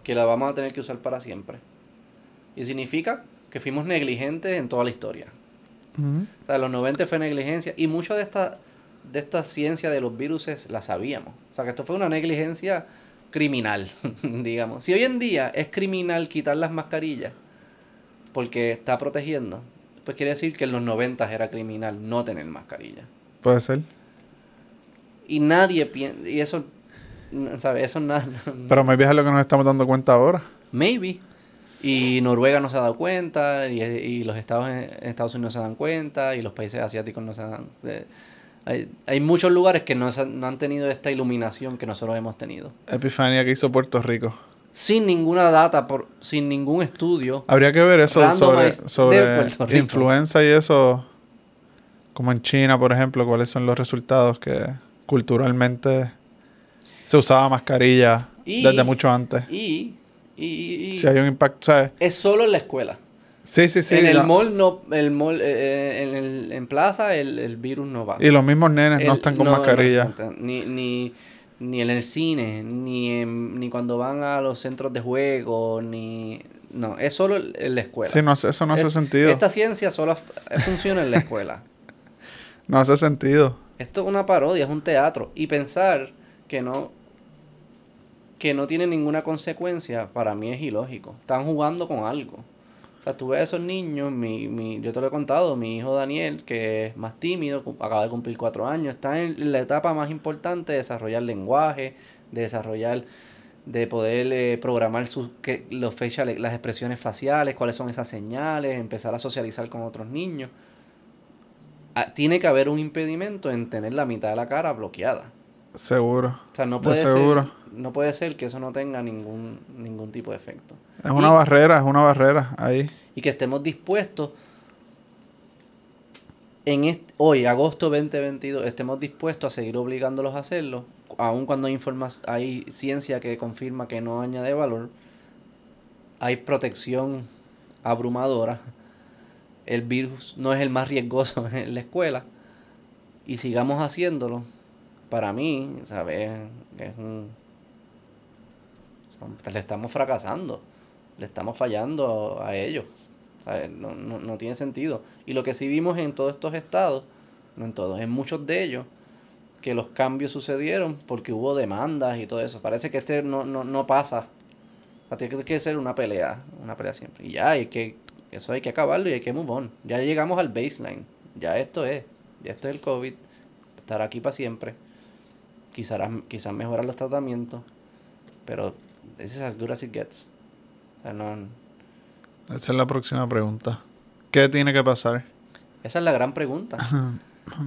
que la vamos a tener que usar para siempre. Y significa que fuimos negligentes en toda la historia. O sea, los 90 fue negligencia y mucho de esta, de esta ciencia de los virus la sabíamos. O sea, que esto fue una negligencia criminal, [laughs] digamos. Si hoy en día es criminal quitar las mascarillas porque está protegiendo, pues quiere decir que en los 90 era criminal no tener mascarilla. Puede ser. Y nadie piensa, y eso, no, ¿sabes? Eso nada. [laughs] Pero maybe es lo que nos estamos dando cuenta ahora. Maybe. Y Noruega no se ha dado cuenta, y, y los estados en, en Estados Unidos no se dan cuenta, y los países asiáticos no se dan eh, hay, hay muchos lugares que no, se- no han tenido esta iluminación que nosotros hemos tenido. Epifanía que hizo Puerto Rico. Sin ninguna data, por, sin ningún estudio. Habría que ver eso sobre, sobre influenza y eso. Como en China, por ejemplo, cuáles son los resultados que culturalmente se usaba mascarilla Y- desde mucho antes. Y Y, Si hay un impacto, ¿sabes? es solo en la escuela. Sí, sí, sí. en el la- mall no, el mall, eh, eh, en, el- en plaza el, el virus no va. Y los mismos nenes no están con no, no mascarilla. ni, ni, ni en el cine, ni, en- ni cuando van a los centros de juego, ni... No, es solo en la escuela. Sí, no eso no hace sentido. Esta ciencia solo funciona en la escuela. [laughs] No hace sentido. Esto es una parodia, es un teatro. Y pensar que no que no tiene ninguna consecuencia, para mí es ilógico. Están jugando con algo. O sea, tú ves a esos niños, mi, mi, yo te lo he contado, mi hijo Daniel, que es más tímido, acaba de cumplir cuatro años, está en la etapa más importante de desarrollar lenguaje, de desarrollar, de poder eh, programar sus, que, los facial, las expresiones faciales, cuáles son esas señales, empezar a socializar con otros niños. Ah, tiene que haber un impedimento en tener la mitad de la cara bloqueada. Seguro. O sea, no De puede ser, no puede ser que eso no tenga ningún, ningún tipo de efecto. Es una Y- barrera, es una barrera ahí. Y que estemos dispuestos en est- hoy, agosto 2022, estemos dispuestos a seguir obligándolos a hacerlo, aun cuando hay, informas hay ciencia que confirma que no añade valor, hay protección abrumadora, el virus no es el más riesgoso [laughs] en la escuela, y sigamos haciéndolo, para mí, ¿sabes? Es un... Le estamos fracasando, le estamos fallando a ellos. No, no, no tiene sentido. Y lo que sí vimos en todos estos estados, no en todos, en muchos de ellos, que los cambios sucedieron porque hubo demandas y todo eso. Parece que este no, no, no pasa. O sea, tiene que ser una pelea, una pelea siempre. Y ya, hay que, eso hay que acabarlo y hay que move on. Ya llegamos al baseline. Ya esto es, ya esto es el COVID. Estará aquí para siempre. Quizás, quizás mejorar los tratamientos. Pero this is as good as it gets. O sea, no, Esa es la próxima pregunta. ¿Qué tiene que pasar? Esa es la gran pregunta.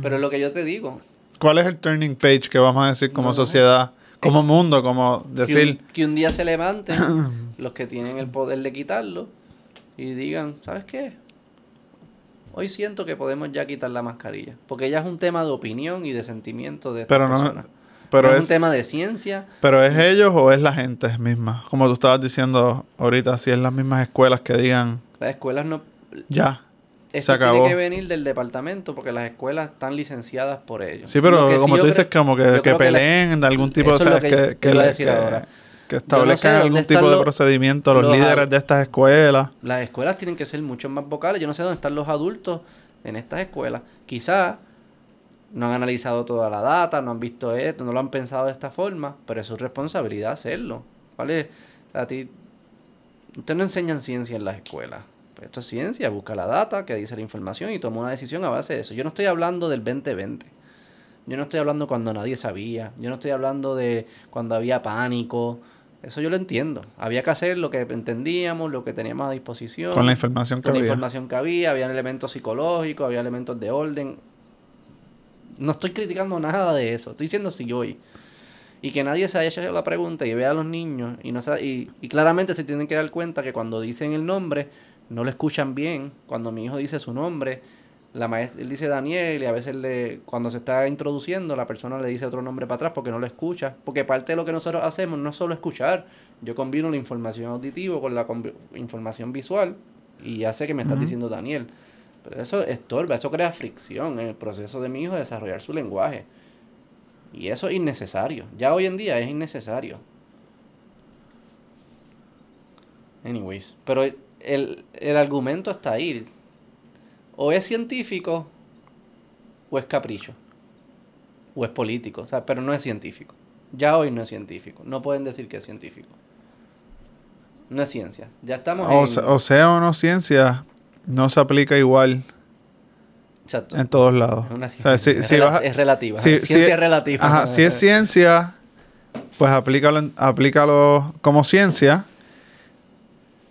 Pero lo que yo te digo, ¿Cuál es el turning page que vamos a decir como No. sociedad, como mundo, como que decir, un, que un día se levanten [clears throat] los que tienen el poder de quitarlo y digan, ¿sabes qué? Hoy siento que podemos ya quitar la mascarilla. Porque ya es un tema de opinión y de sentimiento de pero no, pero No es es, un tema de ciencia. pero es ellos o es la gente misma? Como tú estabas diciendo ahorita, si es las mismas escuelas que digan, Las escuelas no... ya. Acabó. tiene que venir del departamento porque las escuelas están licenciadas por ellos. Sí, pero sí como yo tú dices, como que, que la- peleen de algún tipo, Eso o es sea, lo que que, yo que, iba a le- decir que- ahora. Que establezcan algún tipo de los- procedimiento los, los líderes de estas escuelas. Las escuelas tienen que ser mucho más vocales. Yo no sé dónde están los adultos en estas escuelas. Quizá no han analizado toda la data, no han visto esto, no lo han pensado de esta forma, pero es su responsabilidad hacerlo. ¿Cuál es? A ti, ustedes no enseñan ciencia en las escuelas. Pues esto es ciencia, busca la data, que dice la información y toma una decisión a base de eso. Yo no estoy hablando del 2020. Yo no estoy hablando cuando nadie sabía. Yo no estoy hablando de cuando había pánico. Eso yo lo entiendo. Había que hacer lo que entendíamos, lo que teníamos a disposición. Con la información que Con la había. información que había, había elementos psicológicos, había elementos de orden. No estoy criticando nada de eso. Estoy diciendo si hoy. Y que nadie se haya hecho la pregunta y vea a los niños y no sa- y, y claramente se tienen que dar cuenta que cuando dicen el nombre no lo escuchan bien. Cuando mi hijo dice su nombre, la maestra, él dice Daniel y a veces le, cuando se está introduciendo la persona le dice otro nombre para atrás porque no lo escucha. Porque parte de lo que nosotros hacemos no es solo escuchar. Yo combino la información auditiva con la información visual y ya sé que me estás diciendo Daniel. Pero eso estorba, eso crea fricción en el proceso de mi hijo de desarrollar su lenguaje. Y eso es innecesario. Ya hoy en día es innecesario. Anyways, pero el, el argumento está ahí. O es científico o es capricho. O es político, o sea, pero no es científico. Ya hoy no es científico. No pueden decir que es científico. No es ciencia. Ya estamos O, en... se- o sea o no ciencia, no se aplica igual Exacto. en todos lados. Es una O sea, ciencia. si- es, si rela- vas a- es relativa. si- ciencia es relativa. Ajá, si es ciencia, pues aplícalo, aplícalo como ciencia.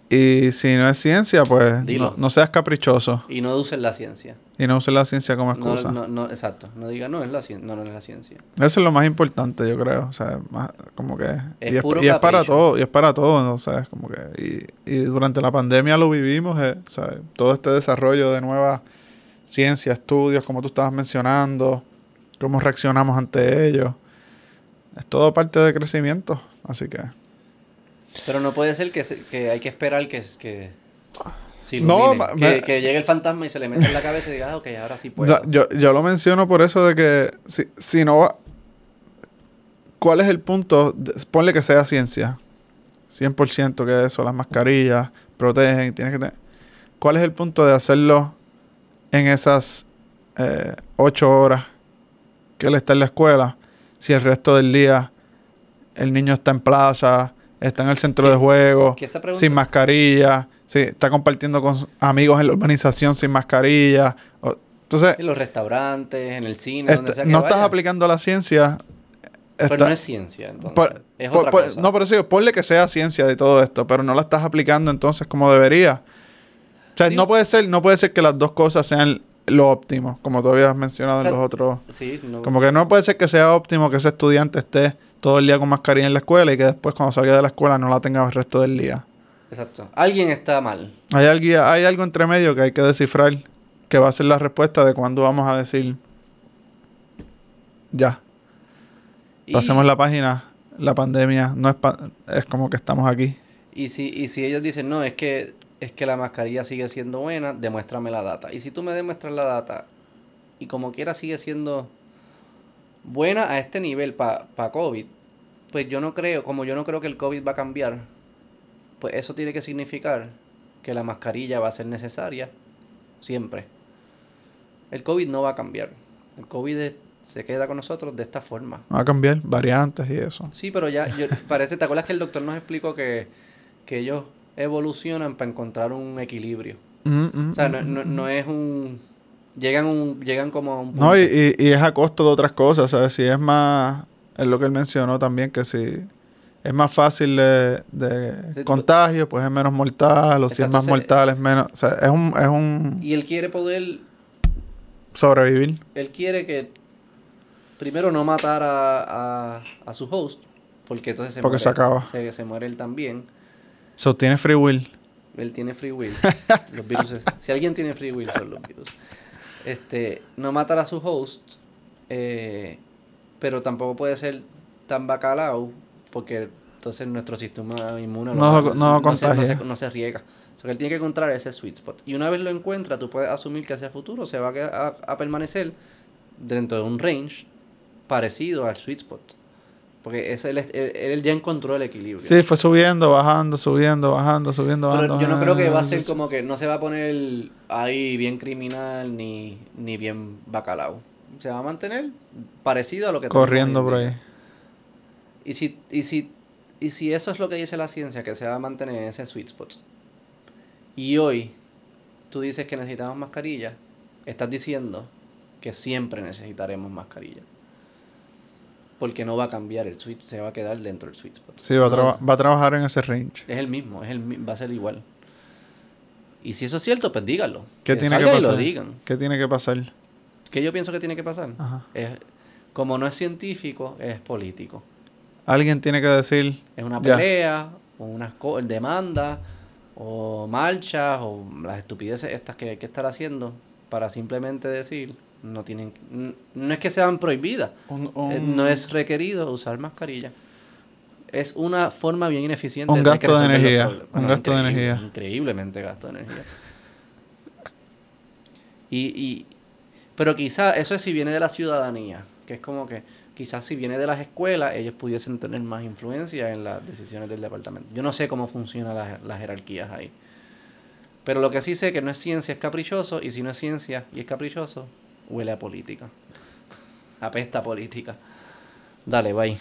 Y si no es ciencia, pues no, no seas caprichoso Y no usen la ciencia. y no uses la ciencia como excusa. no, no, exacto. No diga, no, es la ciencia. No, no es la ciencia. Eso es lo más importante, yo creo. O sea, más- como que. Es y, es, puro y es para todo, y es para todo, ¿no? O sea, es como que. Y, y durante la pandemia lo vivimos, eh, ¿sabes? Todo este desarrollo de nuevas ciencias, estudios, como tú estabas mencionando, cómo reaccionamos ante ellos. Es todo parte de crecimiento, así que. Pero no puede ser que, se- que hay que esperar que, que, se No, que, llegue el fantasma y se le meta en la cabeza y diga, ah, ok, ahora sí puedo. Yo, yo lo menciono por eso de que si, si no va... ¿Cuál es el punto? De- ponle que sea ciencia. 100% que eso, las mascarillas protegen, tienes que tener... ¿Cuál es el punto de hacerlo en esas eh, ocho horas que él está en la escuela si el resto del día el niño está en plaza, está en el centro de juego, sin mascarilla, sí, está compartiendo con amigos en la urbanización sin mascarilla? o- entonces, En los restaurantes, en el cine, donde sea que no vaya. estás aplicando la ciencia. Pero no es ciencia, entonces. por- es por- otra por- cosa. No, eso digo, ponle que sea ciencia de todo esto, pero no la estás aplicando entonces como debería. O sea, Digo- no puede ser, no puede ser que las dos cosas sean lo óptimo, como tú habías mencionado O sea, en los otros. Sí, no- Como que no puede ser que sea óptimo que ese estudiante esté todo el día con mascarilla en la escuela y que después cuando salga de la escuela no la tenga el resto del día. Exacto. Alguien está mal. Hay, alguien, hay algo entre medio que hay que descifrar que va a ser la respuesta de cuando vamos a decir ya. Y- Pasemos la página, la pandemia no es pa- es como que estamos aquí. Y si, y si ellos dicen, no, es que, es que la mascarilla sigue siendo buena, demuéstrame la data. Y si tú me demuestras la data y como quiera sigue siendo buena a este nivel para COVID, pues yo no creo, como yo no creo que el COVID va a cambiar, pues eso tiene que significar que la mascarilla va a ser necesaria siempre. El COVID no va a cambiar. El COVID es- se queda con nosotros de esta forma. Va a cambiar variantes y eso. Sí, pero ya, yo- [laughs] parece, ¿te acuerdas que el doctor nos explicó que, que ellos evolucionan para encontrar un equilibrio? Mm, mm, O sea, mm, no, no, no es un... Llegan, un, llegan como a un punto. No, y, y- y es a costo de otras cosas, ¿sabes? Si es más, es lo que él mencionó también, que si es más fácil de, de Sí, contagio, pues es menos mortal, o si es más mortal, es menos... O sea, es un, es un Y él quiere poder... sobrevivir. Él quiere que primero no matar a, a, a su host, porque entonces se Porque muere. se acaba. Se, se muere él también. So, tiene free will. Él tiene free will. [laughs] los virus. Si alguien tiene free will, son los virus. Este, no matar a su host, eh, pero tampoco puede ser tan bacalao, porque entonces nuestro sistema inmune No se, no, se, no se riega. O sea, que él tiene que encontrar ese sweet spot. Y una vez lo encuentra, tú puedes asumir que hacia futuro se va a, a, a permanecer dentro de un range parecido al sweet spot. Porque ese, él, él, él ya encontró el equilibrio. Sí, fue subiendo, bajando, subiendo, bajando, subiendo, Pero bajando. yo no creo que va a ser como que no se va a poner ahí bien criminal ni, ni bien bacalao. Se va a mantener parecido a lo que Corriendo por ahí. Y si, y si, y si eso es lo que dice la ciencia, que se va a mantener en ese sweet spot. Y hoy tú dices que necesitamos mascarilla, estás diciendo que siempre necesitaremos mascarilla. Porque no va a cambiar el sweet, se va a quedar dentro del sweet spot. Sí, va No, va a trabajar en ese range. es el mismo, es el, va a ser igual. Y si eso es cierto, pues díganlo. ¿Qué Que tiene que pasar? lo digan. ¿Qué tiene que pasar? ¿Qué yo pienso que tiene que pasar? Ajá. Es, como no es científico, es político. Alguien tiene que decir... Es una Ya. pelea, o unas demandas, o marchas, o las estupideces estas que hay que estar haciendo para simplemente decir, no tienen, no es que sean prohibidas, un- eh, un- no es requerido usar mascarilla. Es una forma bien ineficiente Un gasto de los energía, un gasto de energía. Increíblemente gasto de energía. Y, y, pero quizás eso es si viene de la ciudadanía, que es como que quizás si viene de las escuelas, ellos pudiesen tener más influencia en las decisiones del departamento. Yo no sé cómo funcionan las, las jerarquías ahí. Pero lo que sí sé que no es ciencia, es caprichoso, y si no es ciencia y es caprichoso, huele a política. Apesta política. Dale, bye.